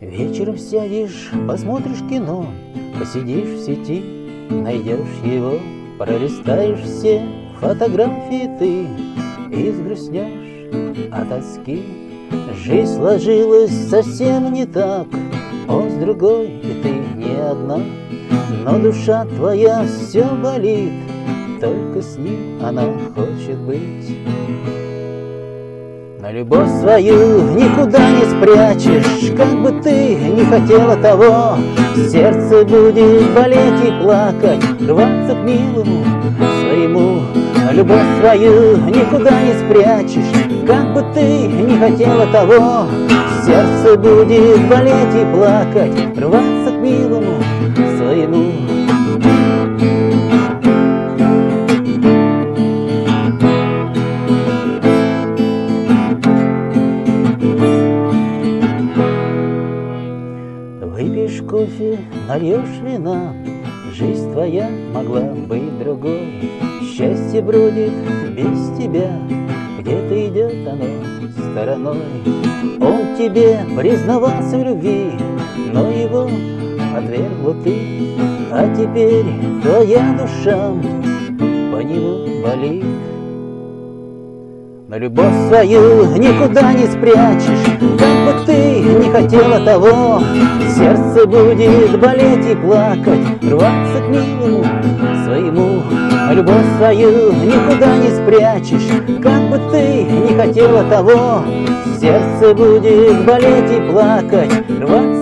Вечером сядешь, посмотришь кино, посидишь в сети, найдешь его, пролистаешь все фотографии ты и сгрустнешь от тоски. Жизнь сложилась совсем не так, он с другой, и ты не одна, но душа твоя все болит, только с ним она хочет быть. Но любовь свою никуда не спрячешь, как бы ты не хотела того, сердце будет болеть и плакать, рваться к милому своему. Но любовь свою никуда не спрячешь, как бы ты не хотела того, сердце будет болеть и плакать, рваться к милому Выпьешь кофе, нальешь вина, Жизнь твоя могла быть другой. Счастье бродит без тебя, Где-то идет оно стороной. Он тебе признавался в любви, Но его отвергла ты, А теперь твоя душа по нему болит. Но любовь свою никуда не спрячешь, Как бы ты не хотела того, Сердце будет болеть и плакать, Рваться к милому своему. Но любовь свою никуда не спрячешь, Как бы ты не хотела того, Сердце будет болеть и плакать, Рваться.